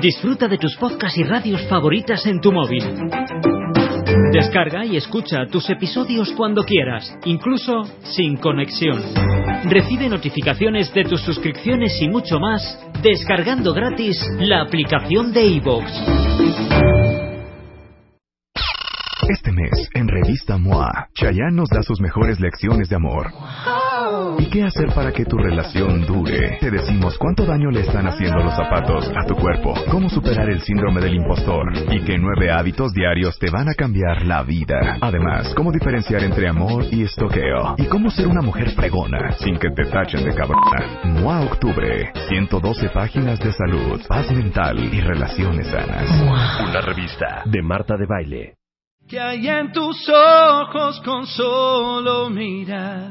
Disfruta de tus podcasts y radios favoritas en tu móvil. Descarga y escucha tus episodios cuando quieras, incluso sin conexión. Recibe notificaciones de tus suscripciones y mucho más descargando gratis la aplicación de iVoox. Este mes, en Revista MOA, Chayanne nos da sus mejores lecciones de amor. ¿Y qué hacer para que tu relación dure? Te decimos cuánto daño le están haciendo los zapatos a tu cuerpo, cómo superar el síndrome del impostor y qué nueve hábitos diarios te van a cambiar la vida. Además, cómo diferenciar entre amor y estoqueo y cómo ser una mujer fregona sin que te tachen de cabrona. MOA Octubre, 112 páginas de salud, paz mental y relaciones sanas. Una revista de Marta de Baile. que hay en tus ojos con solo mirar,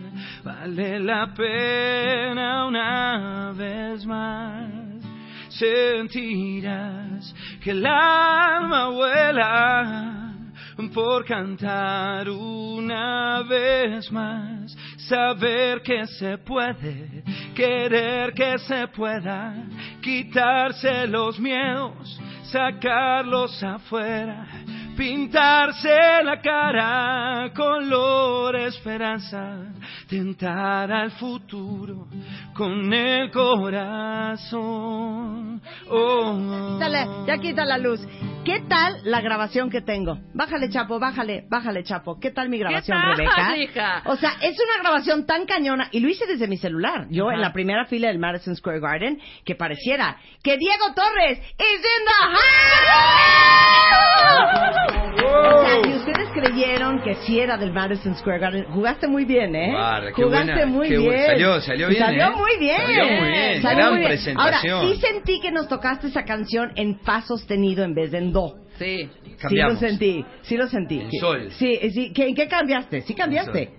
vale la pena una vez más. Sentirás que el alma vuela por cantar una vez más, saber que se puede, querer que se pueda, quitarse los miedos sacarlos afuera, pintarse la cara, color esperanza, tentar al futuro con el corazón. Oh, Dale, ya quita la luz. ¿Qué tal la grabación que tengo? Bájale, Chapo, bájale, bájale, Chapo. ¿Qué tal mi grabación, tal, Rebeca? hija? O sea, es una grabación tan cañona. Y lo hice desde mi celular. Yo Ajá. en la primera fila del Madison Square Garden, que pareciera que Diego Torres is in the house. O sea, y ustedes creyeron que sí era del Madison Square Garden. Jugaste muy bien, ¿eh? Qué Jugaste buena, muy qué bu- bien. salió- salió bien, Salió ¿eh? muy bien. Salió muy bien, Salió gran muy bien. presentación. Ahora, sí sentí que nos tocaste esa canción en fa sostenido en vez de en do. Sí. Cambiamos. Sí lo sentí, sí lo sentí. En sol. Sí, sí. ¿Qué- ¿En qué cambiaste? ¿Sí cambiaste?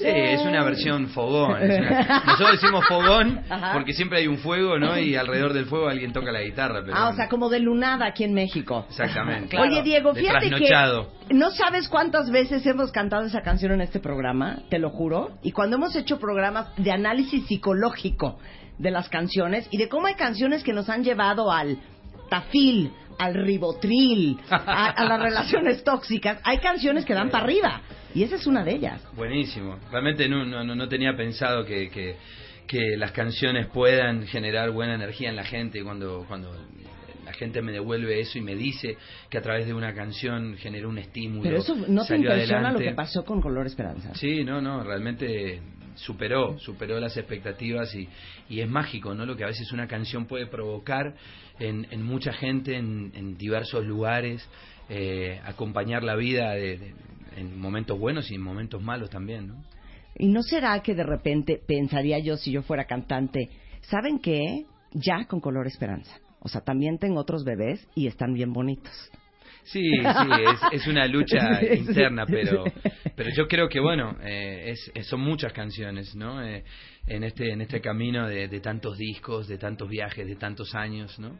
Sí, es una versión fogón. es una- Nosotros decimos fogón Ajá. porque siempre hay un fuego, ¿no? Y alrededor del fuego alguien toca la guitarra. Pero Ah, o sea, como de lunada aquí en México. Exactamente. Oye, Diego, De fíjate que no sabes cuántas veces hemos cantado esa canción en este programa, te lo juro. Y cuando hemos hecho programas de análisis psicológico de las canciones y de cómo hay canciones que nos han llevado al tafil, al ribotril, a, a las relaciones tóxicas, hay canciones que dan para arriba. Y esa es una de ellas. Buenísimo. Realmente no, no, no- tenía pensado que, que, que las canciones puedan generar buena energía en la gente cuando, cuando la gente me devuelve eso y me dice que a través de una canción generó un estímulo. Pero eso no te impresiona adelante. lo que pasó con Color Esperanza. Sí, no, no, realmente superó, superó las expectativas y, y es mágico, ¿no? Lo que a veces una canción puede provocar en, en mucha gente, en, en diversos lugares, eh, acompañar la vida de- de- en momentos buenos y en momentos malos también, ¿no? ¿Y no será que de repente pensaría yo si yo fuera cantante, ¿saben qué? Ya con color esperanza. O sea, también tengo otros bebés y están bien bonitos. Sí, sí, es, es una lucha interna, pero, pero yo creo que bueno, eh, es, es- son muchas canciones, ¿no? Eh, en este en este camino de, de tantos discos, de tantos viajes, de tantos años, ¿no?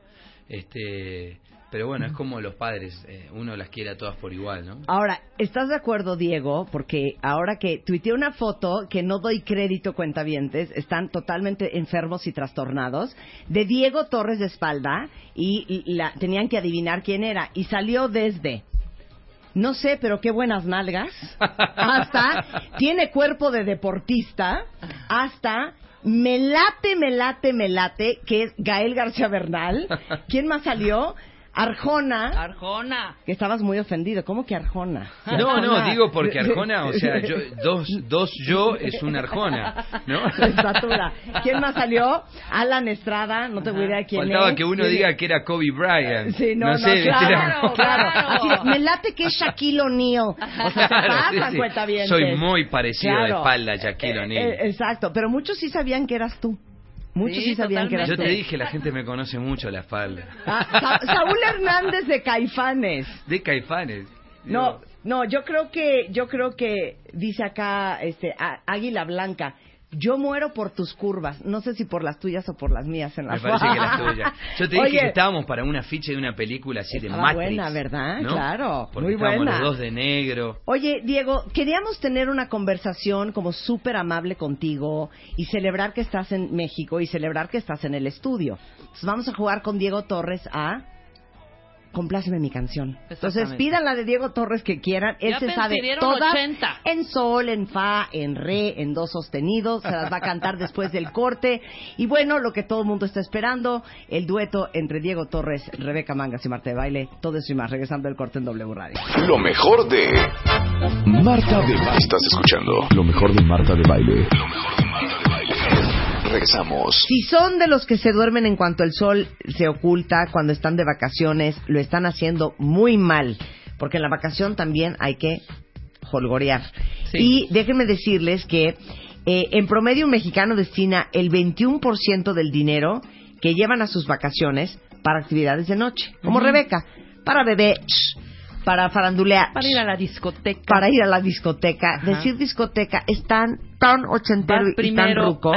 Este, pero bueno, es como los padres, eh, uno las quiere a todas por igual, ¿no? Ahora, ¿estás de acuerdo, Diego? Porque ahora que tuiteé una foto que no doy crédito cuentavientes, están totalmente enfermos y trastornados, de Diego Torres de espalda y y la, tenían que adivinar quién era. Y salió desde, no sé, pero qué buenas nalgas, hasta tiene cuerpo de deportista, hasta me late, me late, me late, que es Gael García Bernal. ¿Quién más salió? Arjona, Arjona. que estabas muy ofendido. ¿Cómo que Arjona? No, no, digo porque Arjona, o sea, yo, dos, dos yo es una Arjona, ¿no? Estatura. ¿Quién más salió? Alan Estrada, no tengo idea de quién Faltaba es. que uno diga que era Kobe Bryant. Sí, no, no, sé, ¿viste? claro, claro. claro. Así me late que es Shaquille O'Neal. O sea, se Claro, sí, pasan, sí. cuentavientes. Soy muy parecido de espalda a Shaquille Eh, O'Neal. eh, exacto, pero muchos sí sabían que eras tú. Muchos sí, Sí, sabían que eras Yo tú. te dije, la gente me conoce mucho la espalda. Ah, Sa- Saúl Hernández de Caifanes. De Caifanes. No, no, yo creo que, yo creo que dice acá, este, Águila Blanca. Yo muero por tus curvas. No sé si por las tuyas o por las mías en la Me parece que las tuyas. Yo te dije Oye, que estábamos para una ficha de una película así de Matrix. buena, ¿verdad? ¿no? Claro, Porque muy estábamos buena. los dos de negro. Oye, Diego, queríamos tener una conversación como súper amable contigo y celebrar que estás en México y celebrar que estás en el estudio. Entonces vamos a jugar con Diego Torres a Compláceme mi canción. Entonces pidan la de Diego Torres que quieran. Él Ya se sabe todas 80. en sol, en fa, en re, en do sostenido. Se las va a cantar después del corte. Y bueno, lo que todo el mundo está esperando, el dueto entre Diego Torres, Rebeca Mangas y Marta de Baile. Todo eso y más, regresando del corte en W Radio. Lo mejor de Marta de Baile. Estás escuchando lo mejor de Marta de Baile. Lo mejor de Marta de Baile. Regresamos. Si son de los que se duermen en cuanto el sol se oculta cuando están de vacaciones, lo están haciendo muy mal, porque en la vacación también hay que holgorear. Sí. Y déjenme decirles que eh, en promedio un mexicano destina el 21% del dinero que llevan a sus vacaciones para actividades de noche, como Rebeca, para beber, para farandulear, Para ir a la discoteca. para ir a la discoteca. Ajá. Decir discoteca es tan, tan ochentero Vas y tan ruco.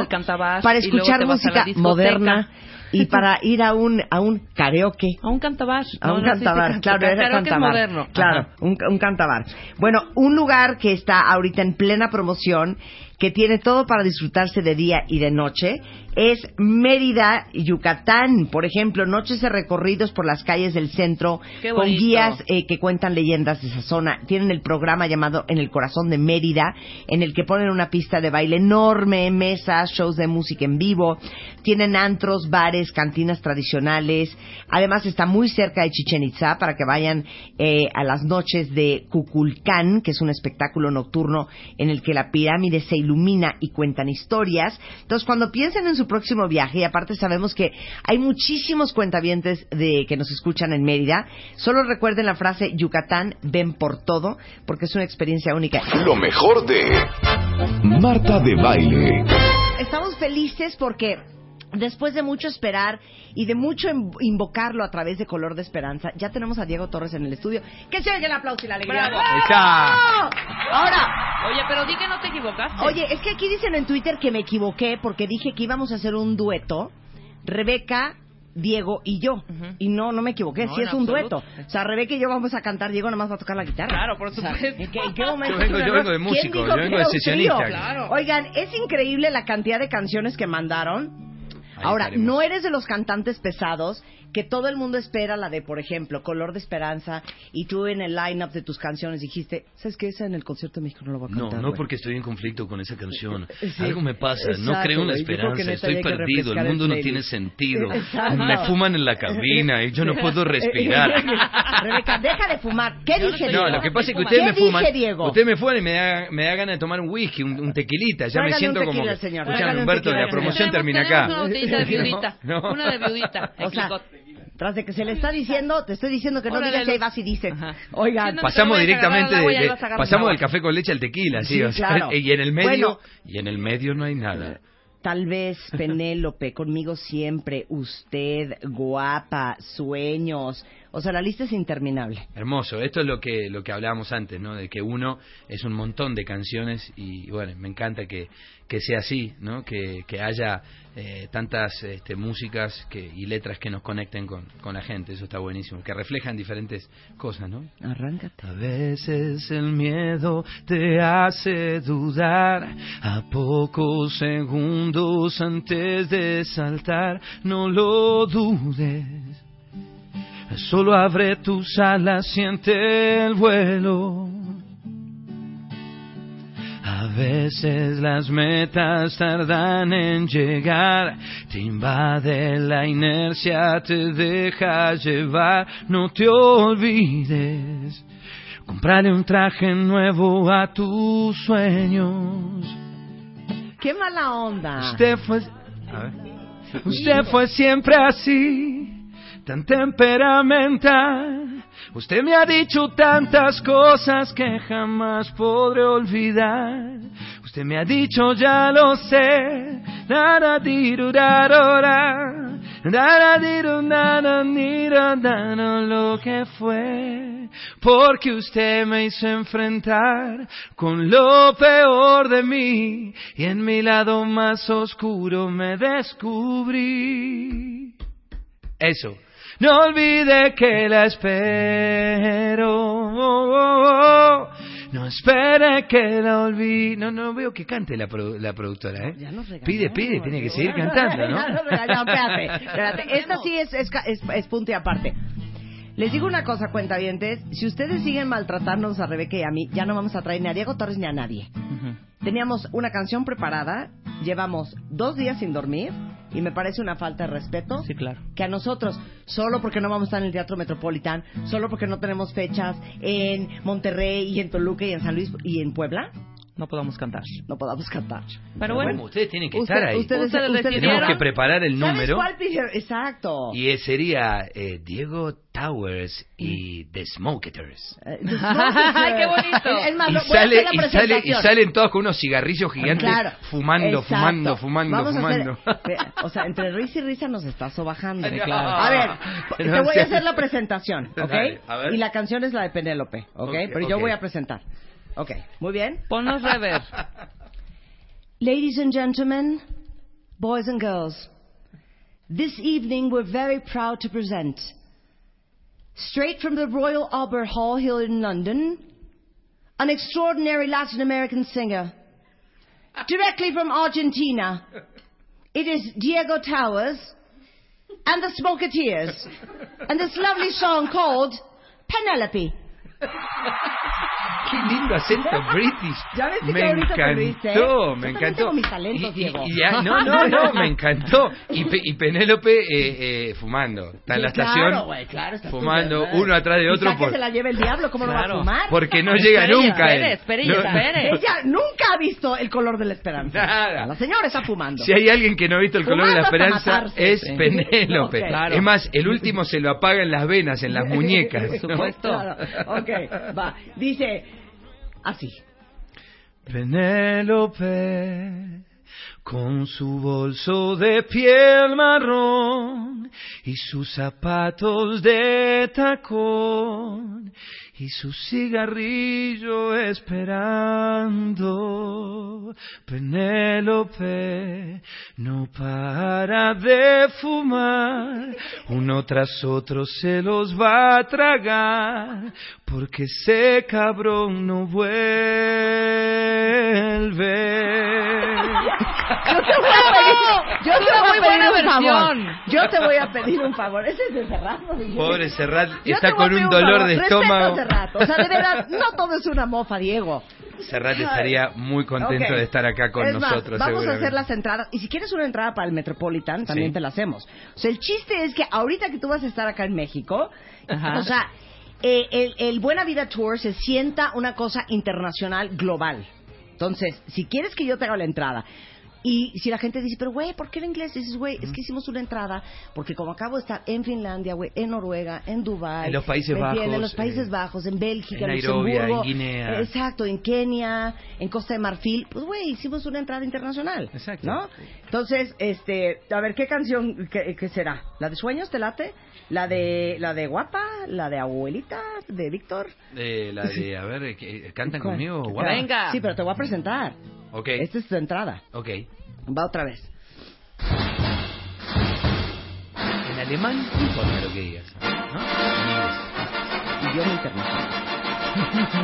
Para escuchar música moderna y para ir a un, a un karaoke. A un cantabar. A un cantabar, claro, era cantabar. moderno. Claro, Ajá. un, un cantabar. Bueno, un lugar que está ahorita en plena promoción, que tiene todo para disfrutarse de día y de noche, es Mérida, Yucatán. Por ejemplo, noches de recorridos por las calles del centro con guías eh, que cuentan leyendas de esa zona. Tienen el programa llamado En el Corazón de Mérida, en el que ponen una pista de baile enorme, mesas, shows de música en vivo. Tienen antros, bares, cantinas tradicionales. Además está muy cerca de Chichen Itza para que vayan eh, a las noches de Cuculcán, que es un espectáculo nocturno en el que la pirámide se ilumina y cuentan historias. Entonces, cuando piensen en su próximo viaje, y aparte sabemos que hay muchísimos cuentavientes de que nos escuchan en Mérida, solo recuerden la frase Yucatán, ven por todo, porque es una experiencia única. Lo mejor de Marta de Baile. Estamos felices porque después de mucho esperar y de mucho invocarlo a través de Color de Esperanza, ya tenemos a Diego Torres en el estudio. Que se oiga el aplauso y la alegría. Bravo. Ahora, Oye, pero di que no te equivocaste. oye, es que aquí dicen en Twitter que me equivoqué porque dije que íbamos a hacer un dueto, Rebeca, Diego y yo. Y no, no me equivoqué, No, sí es un absoluto. dueto. O sea, Rebeca y yo vamos a cantar, Diego nada más va a tocar la guitarra. Claro, por O sea, supuesto. ¿en, qué, en qué momento? Yo vengo- yo vengo de ¿Quién músico, dijo yo que vengo de era un sesionista. Claro. Oigan, es increíble la cantidad de canciones que mandaron. Ahora, estaremos. no eres de los cantantes pesados que todo el mundo espera la de, por ejemplo, Color de Esperanza, y tú en el line-up de tus canciones dijiste, ¿sabes qué? Esa en el concierto de México no lo voy a No, cantar. no güey". porque estoy en conflicto con esa canción. Sí. Algo me pasa, no creo en la esperanza, estoy perdido, el mundo no tiene sentido. Exacto. Me fuman en la cabina y yo no puedo respirar. Rebeca, deja de fumar. ¿Qué Yo no dije, estoy- Diego? No, lo que pasa es que ¿Qué ustedes me dije, fuman. Diego? Ustedes me fuman y me da, me da ganas de tomar un whisky, un, un tequilita. Ya me siento un como. señor, Humberto, tequila, la promoción termina acá. Una de viudita. No, no. Una de viudita. Tras de que se le está diciendo, te estoy diciendo que no Órale, digas y ahí vas y dices. Ajá. Oigan, Pasamos te vayas a directamente de- de- pasamos el del café con leche al tequila, sí, Sí, o sea, claro. y en el medio Bueno. y en el medio no hay nada. Tal vez Penélope, conmigo siempre, usted, guapa, sueños. O sea, la lista es interminable. Hermoso, esto es lo que lo que hablábamos antes, ¿no? De que uno es un montón de canciones y bueno, me encanta que, que sea así, ¿no? Que, que haya eh, tantas este, músicas que, y letras que nos conecten con, con la gente, eso está buenísimo, que reflejan diferentes cosas, ¿no? Arráncate. A veces el miedo te hace dudar, a pocos segundos antes de saltar, no lo dudes. Solo abre tus alas, siente el vuelo. A veces las metas tardan en llegar, te invade la inercia, te deja llevar, no te olvides. Comprarle un traje nuevo a tus sueños. ¡Qué mala onda! Usted fue, a ver. Usted fue siempre así, tan temperamental. Usted me ha dicho tantas cosas que jamás podré olvidar. Usted me ha dicho, ya lo sé, lo que fue, porque usted me hizo enfrentar con lo peor de mí y en mi lado más oscuro me descubrí. Eso. No olvide que la espero. No espere que la olvide. No, no veo que cante la, produ- la productora, ¿eh? Ya nos Pide, pide, tiene que seguir cantando, ¿no? Ya nos regañaron, espérate, espérate. Esta sí es, es, es punto y aparte. Les digo una cosa, cuentavientes. Si ustedes siguen maltratándonos a Rebeca y a mí, ya no vamos a traer ni a Diego Torres ni a nadie. Teníamos una canción preparada, llevamos dos días sin dormir y me parece una falta de respeto Sí, claro. que a nosotros, solo porque no vamos a estar en el Teatro Metropolitan, solo porque no tenemos fechas en Monterrey y en Toluca y en San Luis y en Puebla, No podamos cantar. no podamos cantar. Pero bueno, Bueno, ustedes tienen que Usted- estar ahí. ustedes- Ustedes ustedes- decidieron. Tenemos que preparar el ¿Sabes número. cuál? Exacto. Y eh, sería eh, Diego Towers y The Smoketers. Eh, Ay, qué bonito. Es más, Y sale, y, sale, y salen todos con unos cigarrillos gigantes Claro. fumando, Exacto. fumando, fumando, Vamos fumando. hacer- o sea, entre risa y risa nos está sobajando. Claro. A ver, te No voy a hacer la presentación, ¿ok? Dale, a ver. Y la canción es la de Penélope, ¿ok? Ok, Pero yo ok. voy a presentar. Ok, muy bien. ponnos rever. Ladies and gentlemen, boys and girls, this evening we're very proud to present, straight from the Royal Albert Hall here in London, an extraordinary Latin American singer, directly from Argentina. It is Diego Towers and the Smoketeers, and this lovely song called Penelope. Qué lindo acento british. ¿Ya ves que me encantó, Yo me encantó. tengo mis talentos, Y- y- y ya- no, no, no, me encantó. Y, Pe- y Penélope eh, eh, fumando. Está en la Sí, estación claro, güey, claro, está fumando uno atrás de otro Quizá que por- se la lleve el diablo, ¿cómo no va a Claro. fumar? porque no llega nunca él. espere y No-. Ella nunca ha visto el color de la esperanza. Nada. La señora está fumando. Si hay alguien que no ha visto el color de la esperanza, es. Penélope. Ok. Claro. Es más, el último se lo apaga en las venas, en las muñecas. Por ¿no? supuesto. Claro. Ok, Dice así. Penélope, con su bolso de piel marrón y sus zapatos de tacón y su cigarrillo esperando. Penélope no para de fumar, uno tras otro se los va a tragar, porque ese cabrón no vuelve. Yo te voy a pedir, yo te Una voy muy a pedir buena un favor. Yo te voy a pedir un favor. Ese es de Serrat. Pobre Serrat, Yo está con un dolor de estómago. Serrat. O sea, de verdad, no todo es una mofa, Diego. Serrat estaría muy contento de estar acá con Es más, nosotros. vamos a hacer las entradas. Y si quieres una entrada para el Metropolitan, también Sí. te la hacemos. O sea, el chiste es que ahorita que tú vas a estar acá en México, Ajá. o sea, eh, el, el Buena Vida Tour se sienta una cosa internacional global. Entonces, si quieres que yo te haga la entrada, y si la gente dice, pero güey, ¿por qué en inglés? Dices, güey, es que hicimos una entrada, porque como acabo de estar en Finlandia, güey, en Noruega, en Dubái, En los Países. Bajos, en los Países eh, Bajos, en Bélgica, en Nairobi, Luxemburgo, en Guinea. eh, Exacto, en Kenia, en Costa de Marfil, pues güey, hicimos una entrada internacional. Exacto. ¿No? Entonces, este, a ver, ¿qué canción qué, qué será? ¿La de Sueños te late? ¿La de la de Guapa? ¿La de Abuelita? ¿De Víctor? Eh, la de, a ver, ¿qué- ¿cantan ¿Cuál? conmigo? Guapa? Venga. Sí, pero te voy a presentar. Ok, Esta es tu entrada. ok. Va otra vez. En alemán, importa lo que digas. ¿no? En inglés. Idioma internacional.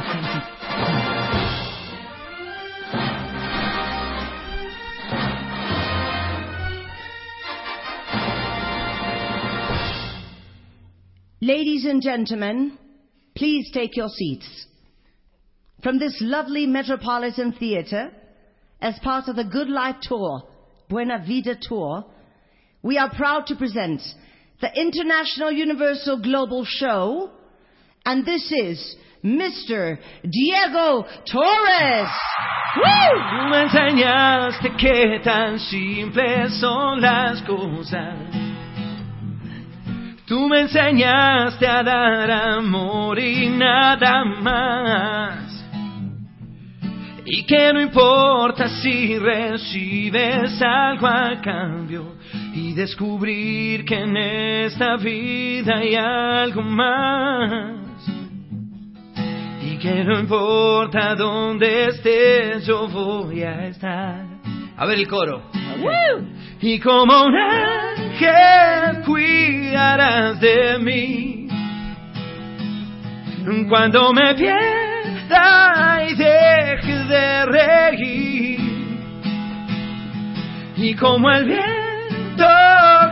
Ladies and gentlemen, please take your seats. From this lovely Metropolitan Theatre, as part of the Good Life Tour, Buena Vida Tour, we are proud to present the International Universal Global Show, and this is Mr. Diego Torres. Tú me enseñaste que tan simples son las cosas. Tú me enseñaste a dar amor y nada más. Y que no importa si recibes algo a cambio y descubrir que en esta vida hay algo más. Y que no importa dónde estés, yo voy a estar. A ver el coro. Y como un ángel cuidarás de mí. Cuando me y deje de reír. Y como el viento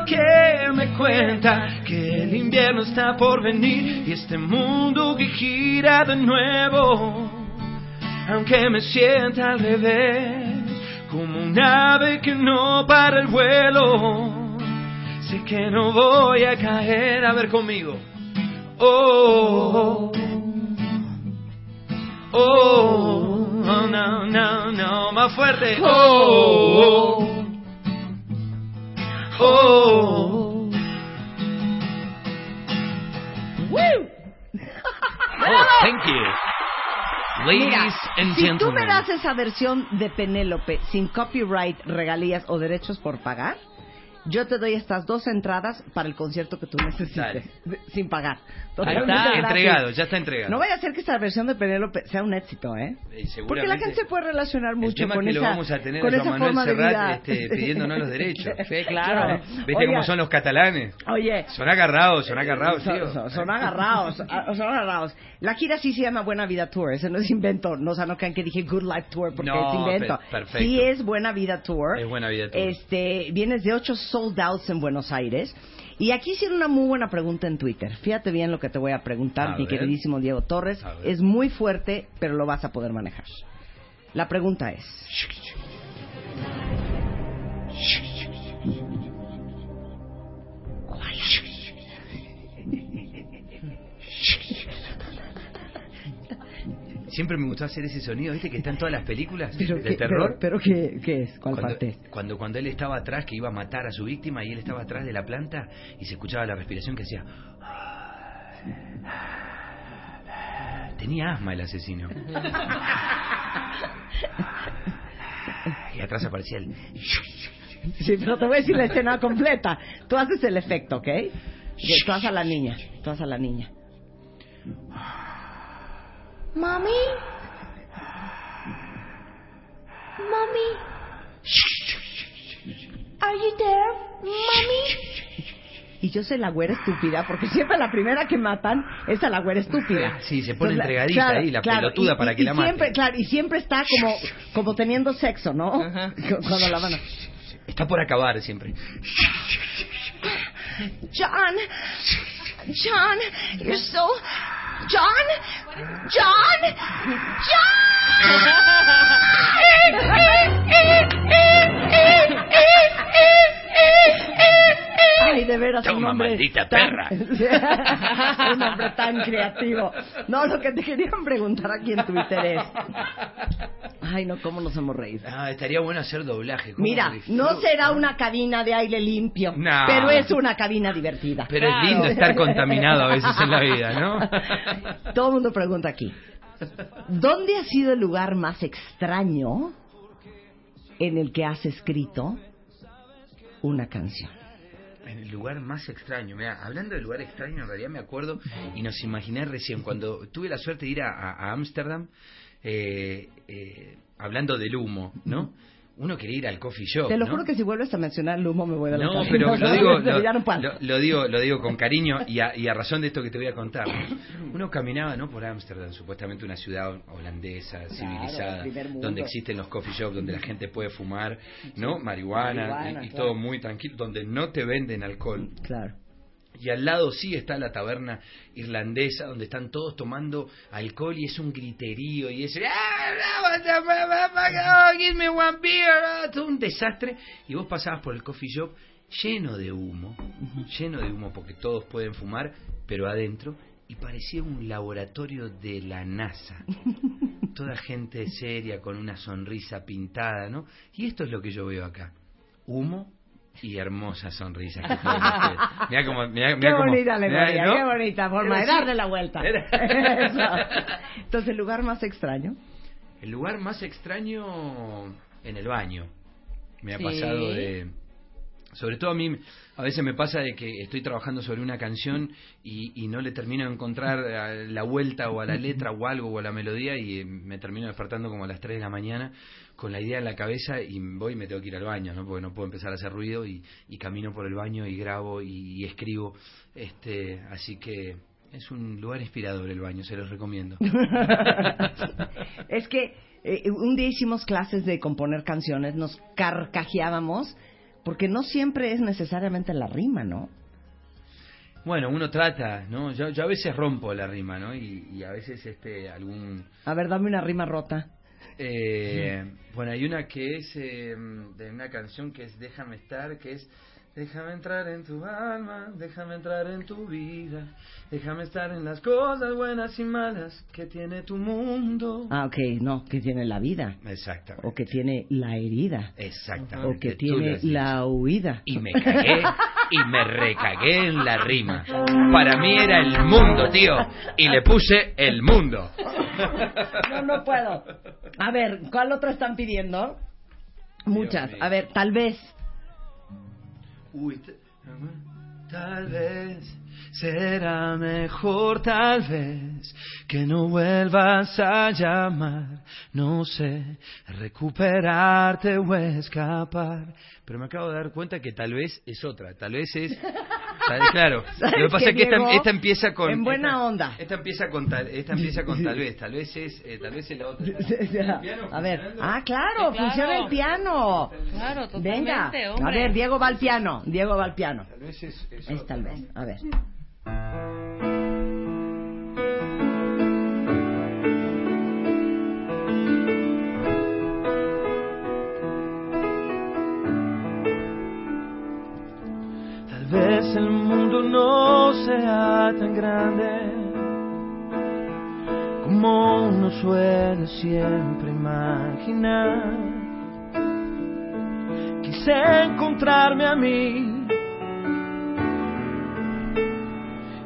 que me cuenta que el invierno está por venir y este mundo que gira de nuevo, aunque me sienta al revés, como un ave que no para el vuelo, sé que no voy a caer, a ver conmigo. Oh, oh, oh, no, no, no, más fuerte. Oh, oh, oh. Oh, thank you. Ladies Mira, and si tú me gentlemen. das esa versión de Penélope sin copyright, regalías o derechos por pagar, yo te doy estas dos entradas para el concierto que tú necesites, Dale. sin pagar. Ahí está, gratis. entregado, ya está entregado. No vaya a ser que esta versión de Penélope sea un éxito, ¿eh? Eh, Porque la gente se puede relacionar El mucho con esa, lo vamos a tener con esa Manuel forma de Serrat vida. este, pidiéndonos los derechos. Sí, claro. ¿Viste Oiga, cómo son los catalanes? Oye, Son agarrados, son agarrados, tío. son- son agarrados, son agarrados. La gira sí se llama Buena Vida Tour, ese no es invento, no, o sea, no crean que dije Good Life Tour porque No, es invento. pe- perfecto. Sí es Buena Vida Tour. Es Buena Vida Tour. Este, vienes de ocho sold outs en Buenos Aires. Y aquí hicieron una muy buena pregunta en Twitter. Fíjate bien lo que te voy a preguntar, A mi ver. queridísimo Diego Torres. Es muy fuerte, pero lo vas a poder manejar. La pregunta es... Siempre me gustó hacer ese sonido, ¿viste? Que está en todas las películas Pero, de terror. pero, pero qué, ¿qué es? ¿Cuál cuando, parte es? cuando cuando él estaba atrás que iba a matar a su víctima y él estaba atrás de la planta y se escuchaba la respiración que hacía tenía asma el asesino y atrás aparecía el Sí, pero te voy a decir la escena completa. Tú haces el efecto, ¿ok? Tú haces a la niña. Tú haces a la niña. Mommy? Mommy? Are you there, Mommy? Y yo soy la güera estúpida, porque siempre la primera que matan es a la güera estúpida. Sí, se pone Entonces, entregadita ahí, la pelotuda y- para y- que y la siempre, maten. Claro, y siempre está como, como teniendo sexo, ¿no? Ajá. Cu- Cuando la van a... está por acabar siempre John? John? You're so... John? John? Ay, de veras, un Toma, hombre maldita tan- perra. un hombre tan creativo. No, lo que te querían preguntar aquí en Twitter es... Ay, no, ¿cómo nos hemos reído? ah, estaría bueno hacer doblaje ¿cómo Mira, no será una cabina de aire limpio, No. pero es una cabina divertida. pero es lindo estar contaminado a veces en la vida ¿no? Todo el mundo pregunta aquí, ¿dónde ha sido el lugar más extraño en el que has escrito una canción? En el lugar más extraño, mira, hablando de lugar extraño, en realidad me acuerdo y nos imaginé recién, cuando tuve la suerte de ir a Ámsterdam, eh, eh, hablando del humo, ¿no? Uno quería ir al coffee shop. Te lo ¿no? juro que si vuelves a mencionar el humo me voy de la No, cabeza. pero lo digo, lo, digo, lo digo con cariño y a, y a razón de esto que te voy a contar. Uno caminaba, ¿no? Por Ámsterdam, supuestamente una ciudad holandesa, civilizada, donde existen los coffee shops, donde la gente puede fumar, ¿no? Marihuana, Marihuana, y, y claro. todo muy tranquilo, donde no te venden alcohol. Claro. Y al lado sí está la taberna irlandesa donde están todos tomando alcohol y es un griterío y es "Ah, give me one beer", todo un desastre y vos pasabas por el coffee shop lleno de humo, lleno de humo porque todos pueden fumar, pero adentro y parecía un laboratorio de la NASA. Toda gente seria con una sonrisa pintada, ¿no? Y esto es lo que yo veo acá. Humo y hermosa sonrisa. que tienen ustedes. Mirá Qué bonita mirá, ¿no? qué bonita forma de darle la vuelta. Entonces, el lugar más extraño. El lugar más extraño en el baño. Me ha Sí. pasado de... Sobre todo a mí, a veces me pasa de que estoy trabajando sobre una canción y, y no le termino de encontrar a la vuelta o a la letra o algo o a la melodía y me termino despertando como a las 3 de la mañana con la idea en la cabeza y voy y me tengo que ir al baño, ¿no? Porque no puedo empezar a hacer ruido y, y camino por el baño y grabo y, y escribo. este Así que es un lugar inspirador el baño, se los recomiendo. es que eh, un día hicimos clases de componer canciones, nos carcajeábamos, porque no siempre es necesariamente la rima, ¿no? Bueno, uno trata, ¿no? Yo, yo a veces rompo la rima, ¿no? Y, y a veces este algún... A ver, dame una rima rota. Eh, bueno, hay una que es eh, de una canción que es Déjame estar, que es Déjame entrar en tu alma, déjame entrar en tu vida, déjame estar en las cosas buenas y malas que tiene tu mundo. Ah, ok, no, que tiene la vida. Exactamente. O que tiene la herida. Exactamente. O que tiene la huida. Y me cagué y me recagué en la rima. Para mí era el mundo, tío. Y le puse el mundo. No, no puedo. A ver, ¿cuál otra están pidiendo? Muchas. A ver, tal vez. Tal vez será mejor, tal vez que no vuelvas a llamar, no sé, recuperarte o escapar. Pero me acabo de dar cuenta que tal vez es otra, tal vez es, claro. ¿Sabes Lo que pasa es que esta, Diego? esta empieza con En buena esta- onda. Esta empieza con tal, esta empieza con tal vez, tal vez es, eh, tal vez es la otra. ¿El piano A ver, ah, claro, Sí, claro. funciona el piano. Claro, totalmente, Venga, a hombre. ver, Diego va al piano, Diego va al piano. Tal vez es, es Es tal vez, a ver. Tan grande como uno suele siempre imaginar. Quise encontrarme a mí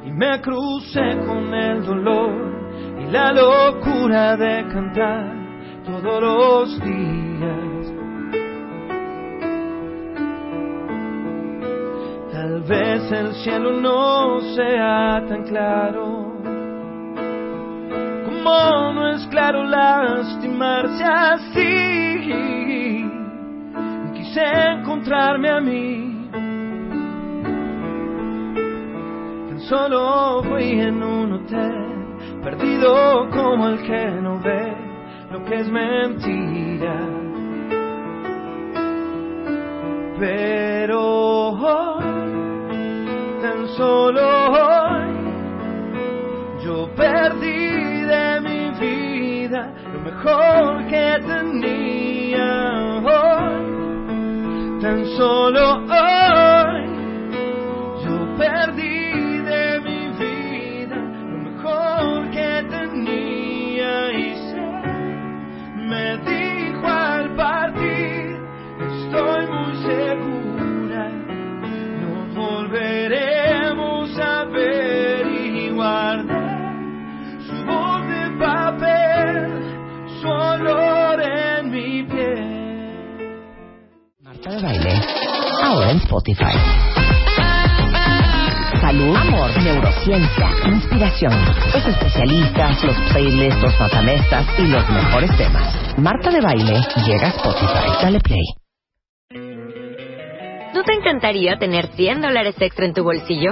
y me crucé con el dolor y la locura de cantar todos los días. Vez el cielo no sea tan claro, como no es claro lastimarse así. Quise encontrarme a mí, tan solo fui en un hotel, perdido como el que no ve lo que es mentira. Pero tan solo hoy, yo perdí de mi vida lo mejor que tenía hoy. Tan solo hoy, Marta de Baile, ahora en Spotify. Salud, amor, neurociencia, inspiración, los especialistas, los playlists, los matamestas y los mejores temas. Marta de Baile llega a Spotify. Dale play. ¿No te encantaría tener 100 dólares extra en tu bolsillo?